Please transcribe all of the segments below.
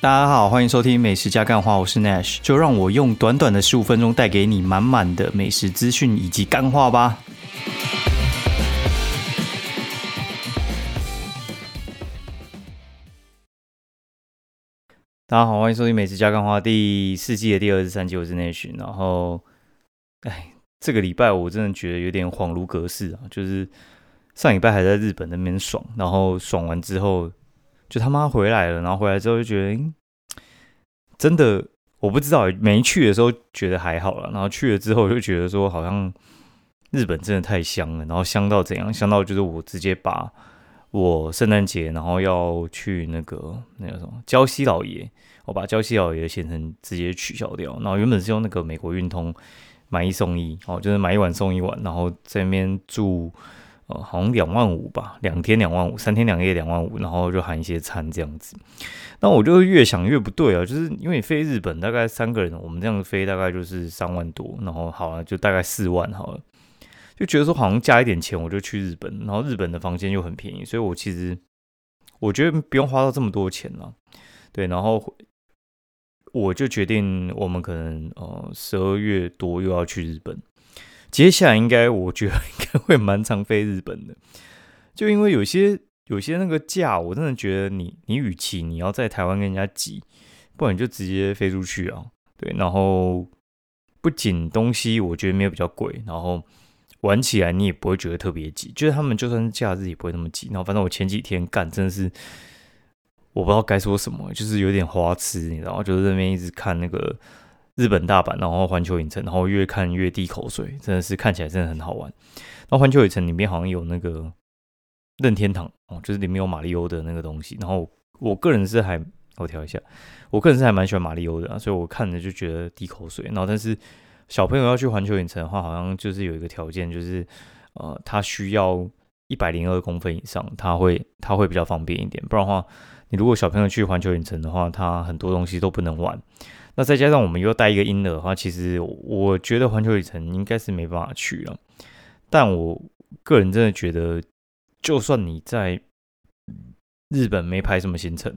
大家好，欢迎收听美食加干话，我是 Nash，就让我用短短的十五分钟带给你满满的美食资讯以及干话吧。大家好，欢迎收听美食加干话第四季的第二十三集，我是 Nash。然后，哎，这个礼拜我真的觉得有点恍如隔世啊，就是上礼拜还在日本那边爽，然后爽完之后。就他妈回来了，然后回来之后就觉得，真的我不知道，没去的时候觉得还好了，然后去了之后就觉得说，好像日本真的太香了，然后香到怎样？香到就是我直接把我圣诞节然后要去那个那个什么礁溪老爷，我把礁溪老爷的行程直接取消掉，然后原本是用那个美国运通买一送一，哦，就是买一晚送一晚，然后在那边住。呃，好像两万五吧，两天两万五，三天两夜两万五，然后就含一些餐这样子。那我就越想越不对啊，就是因为飞日本大概三个人，我们这样子飞大概就是三万多，然后好了就大概四万好了，就觉得说好像加一点钱我就去日本，然后日本的房间又很便宜，所以我其实我觉得不用花到这么多钱了。对，然后我就决定我们可能呃十二月多又要去日本。接下来应该，我觉得应该会蛮常飞日本的，就因为有些有些那个价，我真的觉得你你与其你要在台湾跟人家挤，不然你就直接飞出去啊，对，然后不仅东西我觉得没有比较贵，然后玩起来你也不会觉得特别挤，就是他们就算是假日也不会那么挤，然后反正我前几天干真的是我不知道该说什么，就是有点花痴，你知道，就是那边一直看那个。日本大阪，然后环球影城，然后越看越滴口水，真的是看起来真的很好玩。然后环球影城里面好像有那个任天堂哦，就是里面有马里欧的那个东西。然后我个人是还我调一下，我个人是还蛮喜欢马里欧的，所以我看着就觉得滴口水。然后但是小朋友要去环球影城的话，好像就是有一个条件，就是呃，他需要一百零二公分以上，他会他会比较方便一点。不然的话，你如果小朋友去环球影城的话，他很多东西都不能玩。那再加上我们又带一个婴儿的话，其实我觉得环球影城应该是没办法去了。但我个人真的觉得，就算你在日本没排什么行程，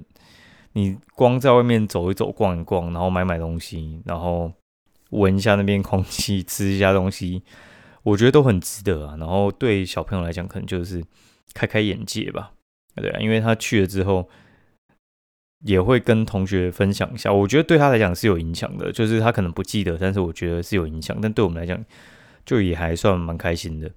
你光在外面走一走、逛一逛，然后买买东西，然后闻一下那边空气、吃一下东西，我觉得都很值得啊。然后对小朋友来讲，可能就是开开眼界吧，对啊，因为他去了之后。也会跟同学分享一下，我觉得对他来讲是有影响的，就是他可能不记得，但是我觉得是有影响。但对我们来讲，就也还算蛮开心的。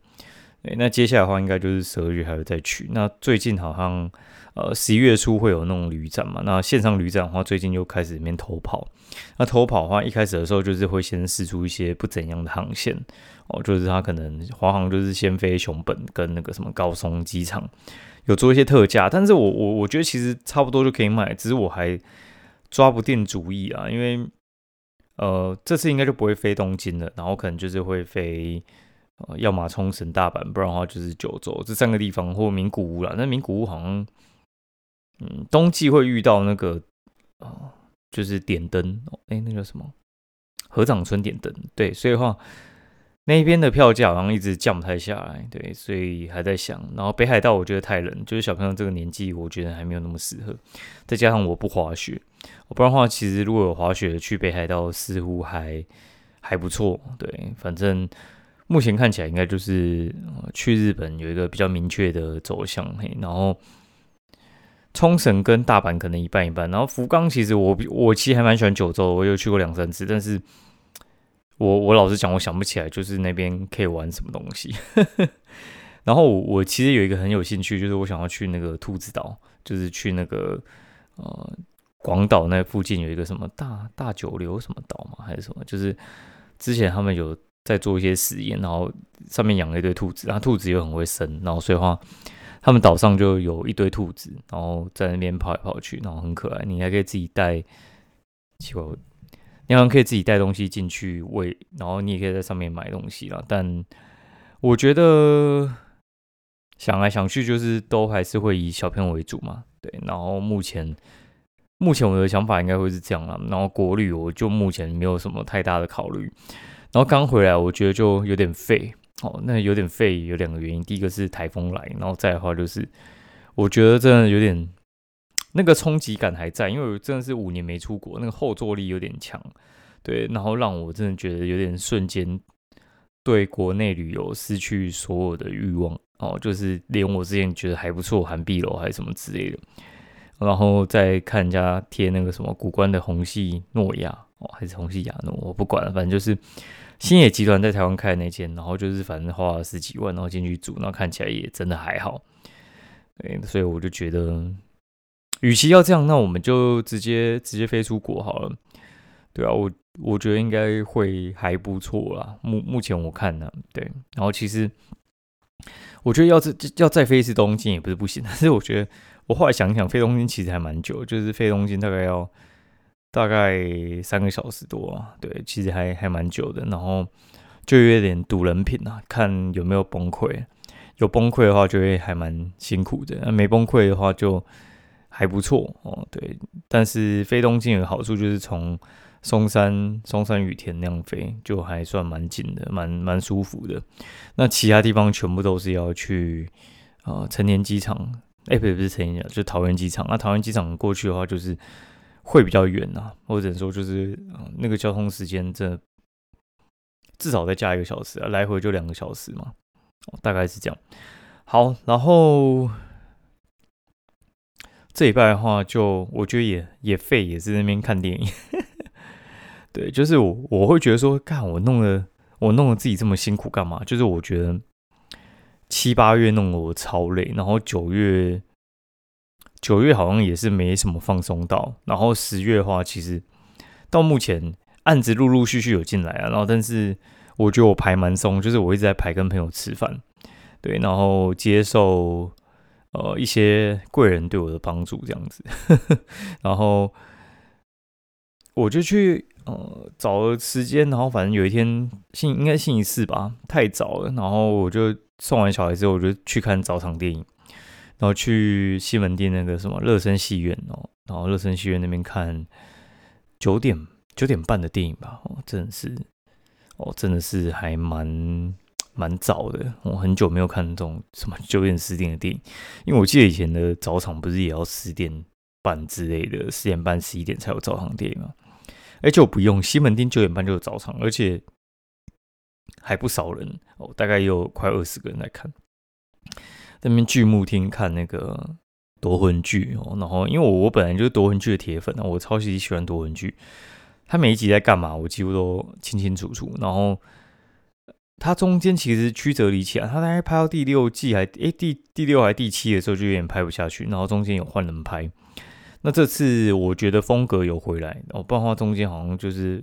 那接下来的话，应该就是十二月还会再去。那最近好像呃十一月初会有那种旅展嘛，那线上旅展的话，最近又开始里面偷跑。那偷跑的话，一开始的时候就是会先试出一些不怎样的航线哦，就是他可能华航就是先飞熊本跟那个什么高松机场。有做一些特价，但是我我我觉得其实差不多就可以买，只是我还抓不定主意啊，因为呃这次应该就不会飞东京了，然后可能就是会飞呃要么冲绳、大阪，不然的话就是九州这三个地方或名古屋了。那名古屋好像嗯冬季会遇到那个啊就是点灯，哎那个什么河长村点灯，对，所以的话。那边的票价好像一直降不太下来，对，所以还在想。然后北海道我觉得太冷，就是小朋友这个年纪，我觉得还没有那么适合。再加上我不滑雪，不然的话，其实如果有滑雪去北海道，似乎还还不错。对，反正目前看起来应该就是去日本有一个比较明确的走向。嘿，然后冲绳跟大阪可能一半一半。然后福冈其实我我其实还蛮喜欢九州，我有去过两三次，但是。我我老实讲，我想不起来，就是那边可以玩什么东西。然后我我其实有一个很有兴趣，就是我想要去那个兔子岛，就是去那个呃广岛那附近有一个什么大大九流什么岛嘛，还是什么？就是之前他们有在做一些实验，然后上面养了一堆兔子，然后兔子又很会生，然后所以话他们岛上就有一堆兔子，然后在那边跑来跑去，然后很可爱。你还可以自己带，奇怪。你好像可以自己带东西进去喂，然后你也可以在上面买东西了。但我觉得想来想去，就是都还是会以小朋友为主嘛。对，然后目前目前我的想法应该会是这样了。然后国旅我就目前没有什么太大的考虑。然后刚回来，我觉得就有点废。哦，那有点废有两个原因，第一个是台风来，然后再的话就是我觉得真的有点那个冲击感还在，因为我真的是五年没出国，那个后坐力有点强，对，然后让我真的觉得有点瞬间对国内旅游失去所有的欲望。哦，就是连我之前觉得还不错，韩碧楼还是什么之类的，然后再看人家贴那个什么古关的红系诺亚哦，还是红系亚诺，我不管了，反正就是新野集团在台湾开的那间，然后就是反正花了十几万，然后进去住，然后看起来也真的还好，对，所以我就觉得。与其要这样，那我们就直接直接飞出国好了，对啊，我我觉得应该会还不错啦。目目前我看呢，对，然后其实我觉得要是要再飞一次东京也不是不行，但是我觉得我后来想想，飞东京其实还蛮久，就是飞东京大概要大概三个小时多啊，对，其实还还蛮久的。然后就有点赌人品啊，看有没有崩溃，有崩溃的话就会还蛮辛苦的，没崩溃的话就。还不错哦，对，但是飞东京有个好处就是从松山松山羽田那样飞，就还算蛮近的，蛮蛮舒服的。那其他地方全部都是要去啊成田机场，哎，不是不是成田就桃园机场。那桃园机场过去的话，就是会比较远呐，或者说就是那个交通时间这至少再加一个小时啊，来回就两个小时嘛，大概是这样。好，然后。这一拜的话，就我觉得也也废，也是那边看电影。对，就是我我会觉得说，干我弄了，我弄了自己这么辛苦干嘛？就是我觉得七八月弄了我超累，然后九月九月好像也是没什么放松到，然后十月的话，其实到目前案子陆陆续续有进来啊，然后但是我觉得我排蛮松，就是我一直在排跟朋友吃饭，对，然后接受。呃，一些贵人对我的帮助这样子，然后我就去呃找了时间，然后反正有一天星应该星期四吧，太早了，然后我就送完小孩之后，我就去看早场电影，然后去西门町那个什么乐声戏院哦，然后乐声戏院那边看九点九点半的电影吧，哦，真的是哦，真的是还蛮。蛮早的，我很久没有看这种什么九点十点的电影，因为我记得以前的早场不是也要十点半之类的，十点半十一点才有早场电影吗？而且我不用西门町九点半就有早场，而且还不少人哦，大概有快二十个人来看。那边剧目厅看那个夺魂剧哦，然后因为我我本来就是夺魂剧的铁粉，我超级喜欢夺魂剧，他每一集在干嘛，我几乎都清清楚楚，然后。它中间其实曲折离奇啊，它大概拍到第六季还诶第第六还第七的时候就有点拍不下去，然后中间有换人拍。那这次我觉得风格有回来，哦，不然的话中间好像就是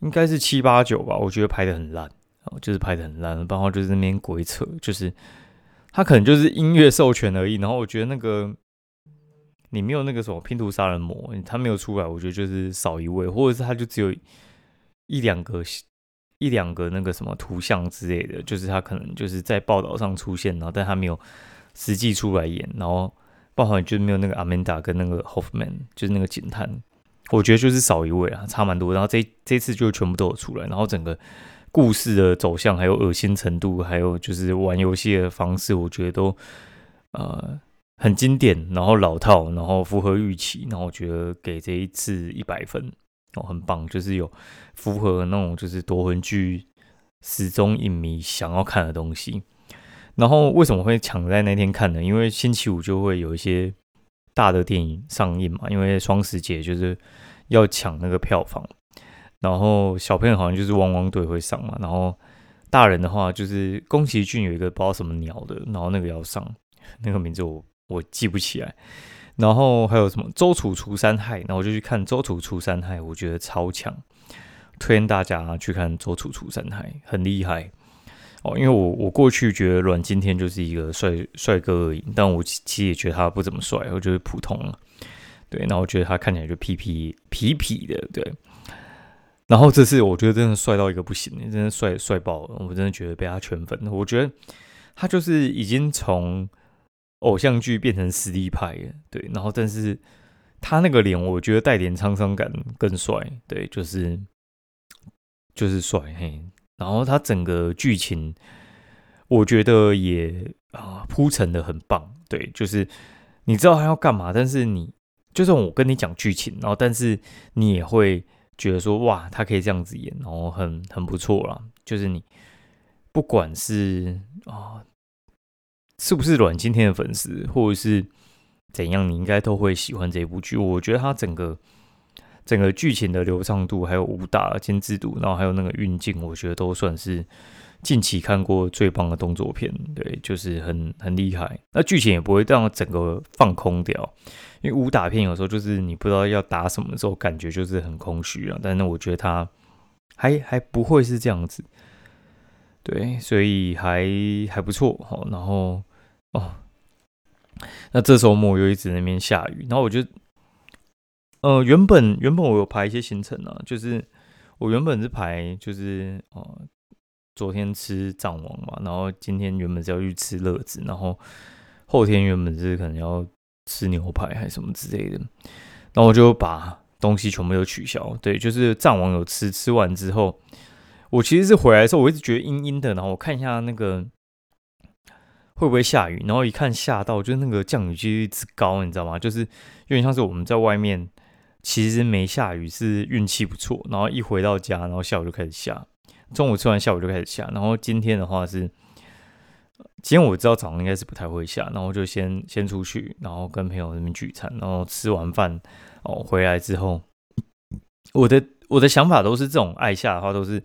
应该是七八九吧，我觉得拍的很烂，哦，就是拍的很烂，不然的话就是那边鬼扯，就是他可能就是音乐授权而已。然后我觉得那个你没有那个什么拼图杀人魔，他没有出来，我觉得就是少一位，或者是他就只有一两个。一两个那个什么图像之类的，就是他可能就是在报道上出现，然后但他没有实际出来演，然后包含就没有那个阿曼达跟那个 Hoffman，就是那个警探，我觉得就是少一位啊，差蛮多。然后这这次就全部都有出来，然后整个故事的走向，还有恶心程度，还有就是玩游戏的方式，我觉得都呃很经典，然后老套，然后符合预期，然后我觉得给这一次一百分。哦，很棒，就是有符合那种就是夺魂剧始终影迷想要看的东西。然后为什么会抢在那天看呢？因为星期五就会有一些大的电影上映嘛，因为双十节就是要抢那个票房。然后小朋友好像就是汪汪队会上嘛，然后大人的话就是宫崎骏有一个不知道什么鸟的，然后那个要上，那个名字我我记不起来。然后还有什么周楚除三害，然后我就去看周楚除三害，我觉得超强，推荐大家去看周楚除三害，很厉害哦。因为我我过去觉得阮经天就是一个帅帅哥而已，但我其实也觉得他不怎么帅，我觉得普通了。对，然后我觉得他看起来就痞痞痞痞的，对。然后这次我觉得真的帅到一个不行，真的帅帅爆了，我真的觉得被他圈粉。我觉得他就是已经从。偶像剧变成实力派，对，然后但是他那个脸，我觉得带点沧桑感更帅，对，就是就是帅嘿。然后他整个剧情，我觉得也啊铺陈的很棒，对，就是你知道他要干嘛，但是你就算我跟你讲剧情，然后但是你也会觉得说，哇，他可以这样子演，然后很很不错啦。就是你不管是啊，是不是阮经天的粉丝，或者是怎样，你应该都会喜欢这部剧。我觉得它整个整个剧情的流畅度，还有武打精致度，然后还有那个运镜，我觉得都算是。近期看过最棒的动作片，对，就是很很厉害。那剧情也不会让整个放空掉，因为武打片有时候就是你不知道要打什么的时候，感觉就是很空虚啊。但是我觉得他还还不会是这样子，对，所以还还不错。好，然后哦，那这周末又一直那边下雨，然后我就，呃，原本原本我有排一些行程啊，就是我原本是排就是哦。昨天吃藏王嘛，然后今天原本是要去吃乐子，然后后天原本是可能要吃牛排还是什么之类的，然后我就把东西全部都取消。对，就是藏王有吃，吃完之后，我其实是回来的时候，我一直觉得阴阴的，然后我看一下那个会不会下雨，然后一看下到，就是那个降雨几率之高，你知道吗？就是有点像是我们在外面其实没下雨，是运气不错，然后一回到家，然后下午就开始下。中午吃完，下午就开始下。然后今天的话是，今天我知道早上应该是不太会下，然后就先先出去，然后跟朋友那边聚餐，然后吃完饭哦回来之后，我的我的想法都是这种爱下的话都是，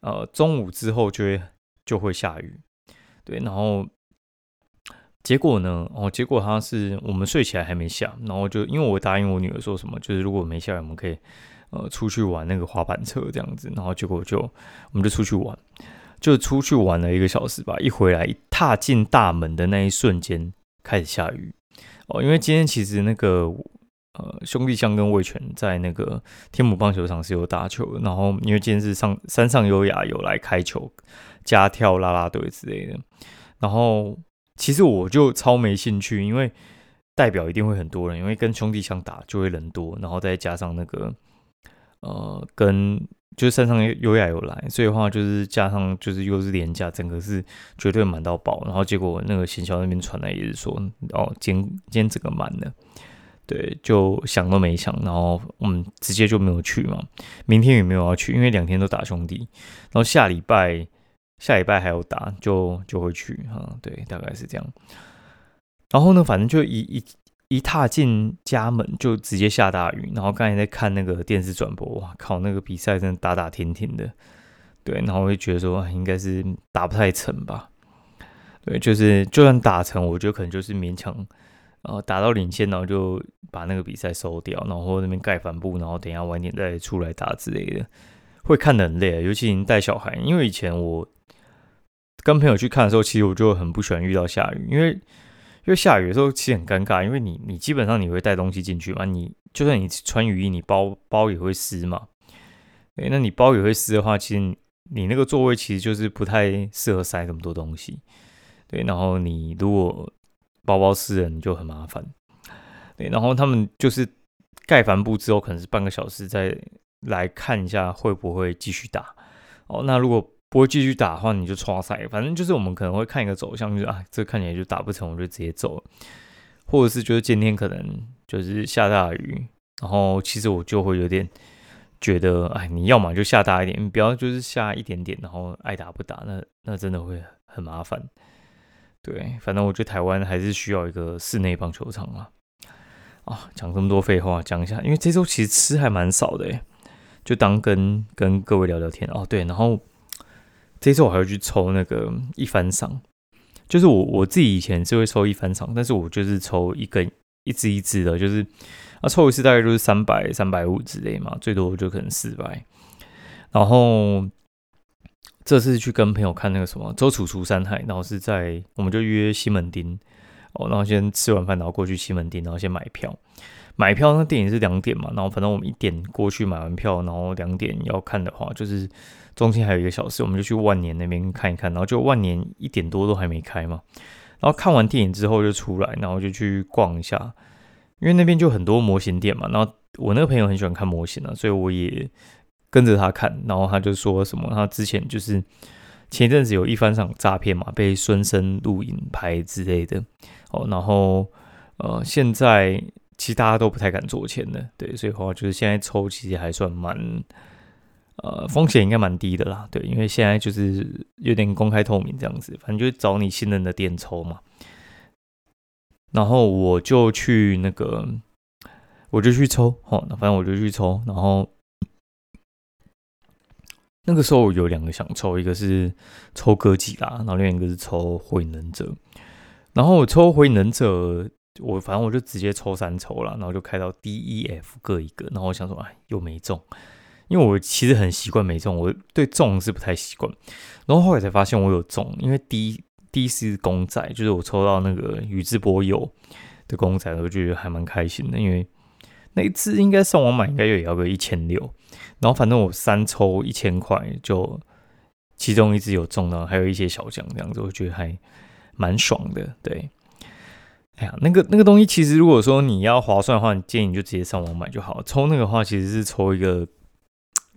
呃中午之后就会就会下雨，对，然后结果呢，哦结果他是我们睡起来还没下，然后就因为我答应我女儿说什么，就是如果没下雨，我们可以。呃，出去玩那个滑板车这样子，然后结果就我们就出去玩，就出去玩了一个小时吧。一回来，一踏进大门的那一瞬间，开始下雨哦。因为今天其实那个呃兄弟相跟魏权在那个天母棒球场是有打球，然后因为今天是上山上优雅有来开球加跳啦啦队之类的，然后其实我就超没兴趣，因为代表一定会很多人，因为跟兄弟相打就会人多，然后再加上那个。呃，跟就是山上优雅有来，所以的话就是加上就是又是廉价，整个是绝对满到爆。然后结果那个行销那边传来也是说，哦，今今天整个满了，对，就想都没想，然后我们直接就没有去嘛。明天也没有要去，因为两天都打兄弟，然后下礼拜下礼拜还有打，就就会去哈。对，大概是这样。然后呢，反正就一一。一踏进家门就直接下大雨，然后刚才在看那个电视转播，哇靠，那个比赛真的打打停停的，对，然后我就觉得说应该是打不太成吧，对，就是就算打成，我觉得可能就是勉强，呃，打到领先，然后就把那个比赛收掉，然后那边盖帆布，然后等下晚点再出来打之类的，会看得很累，尤其你带小孩，因为以前我跟朋友去看的时候，其实我就很不喜欢遇到下雨，因为。因为下雨的时候其实很尴尬，因为你你基本上你会带东西进去嘛，你就算你穿雨衣，你包包也会湿嘛。诶，那你包也会湿的话，其实你那个座位其实就是不太适合塞这么多东西。对，然后你如果包包湿了，你就很麻烦。对，然后他们就是盖帆布之后，可能是半个小时再来看一下会不会继续打。哦，那如果不会继续打的话，你就刷赛。反正就是我们可能会看一个走向，就是啊，这看起来就打不成，我就直接走了。或者是就是今天可能就是下大雨，然后其实我就会有点觉得，哎，你要么就下大一点，你不要就是下一点点，然后爱打不打，那那真的会很麻烦。对，反正我觉得台湾还是需要一个室内棒球场啊。啊，讲这么多废话，讲一下，因为这周其实吃还蛮少的，就当跟跟各位聊聊天哦。对，然后。这次我还要去抽那个一番赏，就是我我自己以前是会抽一番赏，但是我就是抽一根一支一支的，就是啊抽一次大概就是三百三百五之类嘛，最多就可能四百。然后这次去跟朋友看那个什么周楚除山海，然后是在我们就约西门町哦，然后先吃完饭，然后过去西门町，然后先买票。买票那电影是两点嘛，然后反正我们一点过去买完票，然后两点要看的话就是。中间还有一个小时，我们就去万年那边看一看，然后就万年一点多都还没开嘛。然后看完电影之后就出来，然后就去逛一下，因为那边就很多模型店嘛。然后我那个朋友很喜欢看模型啊，所以我也跟着他看。然后他就说什么，他之前就是前一阵子有一番场诈骗嘛，被孙生录影拍之类的哦。然后呃，现在其实大家都不太敢做钱的，对，所以话就是现在抽其实还算蛮，呃，风险应该蛮低的啦，对，因为现在就是有点公开透明这样子，反正就找你信任的店抽嘛。然后我就去那个，我就去抽，哦，那反正我就去抽，然后那个时候有两个想抽，一个是抽歌姬啦，然后另一个是抽火影忍者，然后我抽火影忍者。我反正我就直接抽三抽了，然后就开到 D、E、F 各一个，然后我想说，哎，又没中，因为我其实很习惯没中，我对中是不太习惯。然后后来才发现我有中，因为 D、D 是公仔，就是我抽到那个宇智波鼬的公仔，我觉得还蛮开心的，因为那一次应该上网买应该也要个一千六，然后反正我三抽一千块，就其中一只有中到，还有一些小奖这样子，我觉得还蛮爽的，对。哎呀，那个那个东西，其实如果说你要划算的话，建议你就直接上网买就好。抽那个话，其实是抽一个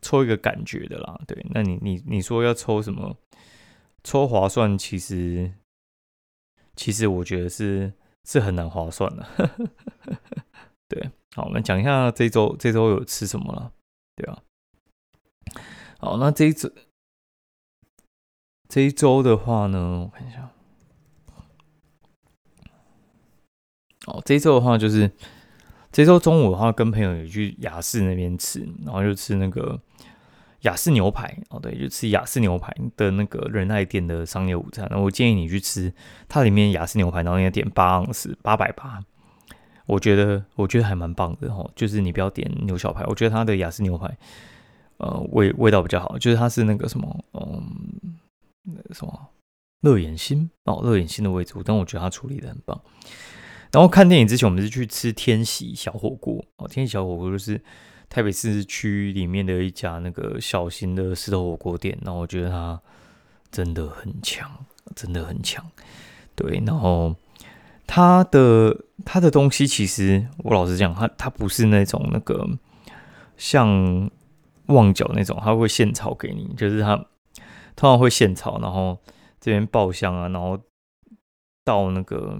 抽一个感觉的啦。对，那你你你说要抽什么？抽划算，其实其实我觉得是是很难划算的。对，好，我们讲一下这周这周有吃什么了？对啊，好，那这一周这一周的话呢，我看一下。哦，这一周的话就是这周中午的话，跟朋友有去雅士那边吃，然后就吃那个雅士牛排。哦，对，就吃雅士牛排的那个仁爱店的商业午餐。那我建议你去吃，它里面雅士牛排，然后你要点八盎司，八百八。我觉得我觉得还蛮棒的哦，就是你不要点牛小排，我觉得它的雅士牛排，呃，味味道比较好，就是它是那个什么，嗯，那个什么乐眼心哦，乐眼心的位置，但我觉得它处理的很棒。然后看电影之前，我们是去吃天喜小火锅哦。天喜小火锅就是台北市区里面的一家那个小型的石头火锅店。然后我觉得它真的很强，真的很强。对，然后它的它的东西其实我老实讲，它它不是那种那个像旺角那种，它会现炒给你，就是它通常会现炒，然后这边爆香啊，然后到那个。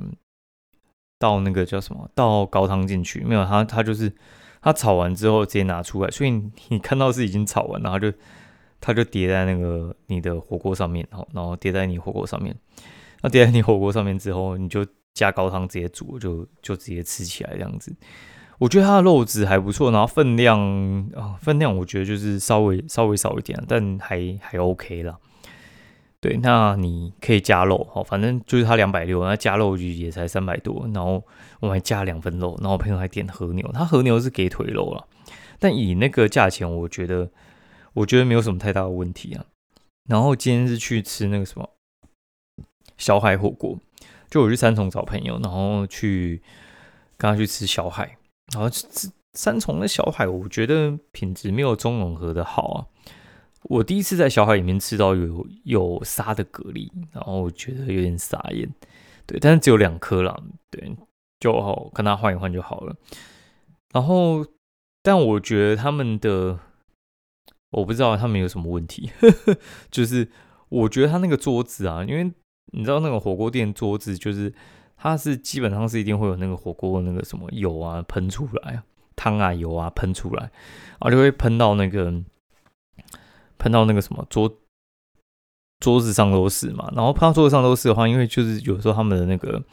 倒那个叫什么？倒高汤进去没有？它它就是它炒完之后直接拿出来，所以你看到是已经炒完，然后就它就叠在那个你的火锅上面，然后然后叠在你火锅上面。那叠在你火锅上面之后，你就加高汤直接煮，就就直接吃起来这样子。我觉得它的肉质还不错，然后分量啊分量我觉得就是稍微稍微少一点，但还还 OK 了。对，那你可以加肉，好，反正就是它两百六，那加肉就也才三百多，然后我们还加两份肉，然后我朋友还点和牛，他和牛是给腿肉了，但以那个价钱，我觉得我觉得没有什么太大的问题啊。然后今天是去吃那个什么小海火锅，就我去三重找朋友，然后去跟他去吃小海，然后吃三重的小海，我觉得品质没有中永和的好啊。我第一次在小海里面吃到有有沙的蛤蜊，然后我觉得有点傻眼，对，但是只有两颗啦，对，就好跟他换一换就好了。然后，但我觉得他们的，我不知道他们有什么问题，就是我觉得他那个桌子啊，因为你知道那个火锅店桌子，就是它是基本上是一定会有那个火锅那个什么油啊喷出来啊，汤啊油啊喷出来，然后就会喷到那个。喷到那个什么桌桌子上都是嘛，然后喷到桌子上都是的话，因为就是有时候他们的那个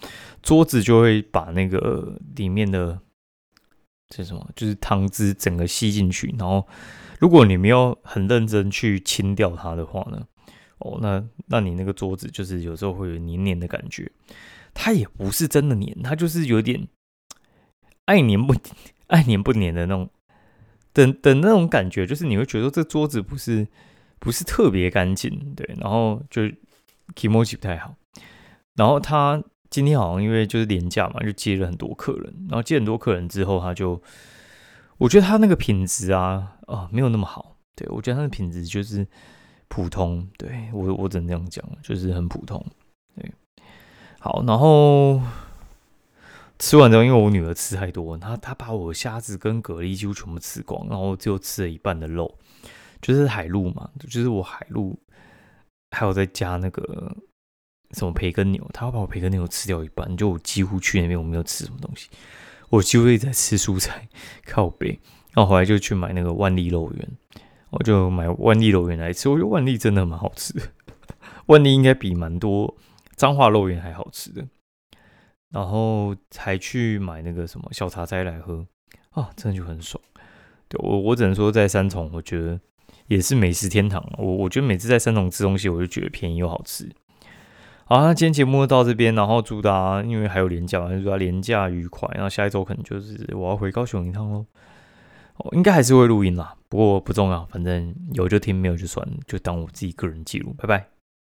桌子就会把那个里面的这什么，就是汤汁整个吸进去，然后如果你没有很认真去清掉它的话呢，哦，那那你那个桌子就是有时候会有黏黏的感觉，它也不是真的黏，它就是有点爱黏不爱黏不黏的那种。等等那种感觉，就是你会觉得这桌子不是不是特别干净，对，然后就 emoji 不太好。然后他今天好像因为就是廉价嘛，就接了很多客人，然后接很多客人之后，他就我觉得他那个品质啊啊没有那么好，对我觉得他的品质就是普通，对我我只能这样讲，就是很普通，对，好，然后。吃完之后，因为我女儿吃太多，她她把我虾子跟蛤蜊几乎全部吃光，然后只有吃了一半的肉，就是海陆嘛，就是我海陆还有再加那个什么培根牛，她要把我培根牛吃掉一半，就我几乎去那边我没有吃什么东西，我几乎一直在吃蔬菜，靠背。然后后来就去买那个万利肉圆，我就买万利肉圆来吃。我觉得万利真的蛮好吃的，万利应该比蛮多彰化肉圆还好吃的。然后才去买那个什么小茶斋来喝啊，真的就很爽。对我，我只能说在三重，我觉得也是美食天堂。我我觉得每次在三重吃东西，我就觉得便宜又好吃。好，那今天节目就到这边，然后祝大家因为还有廉价，祝大家廉价愉快。然后下一周可能就是我要回高雄一趟喽。应该还是会录音啦，不过不重要，反正有就听，没有就算，就当我自己个人记录。拜拜。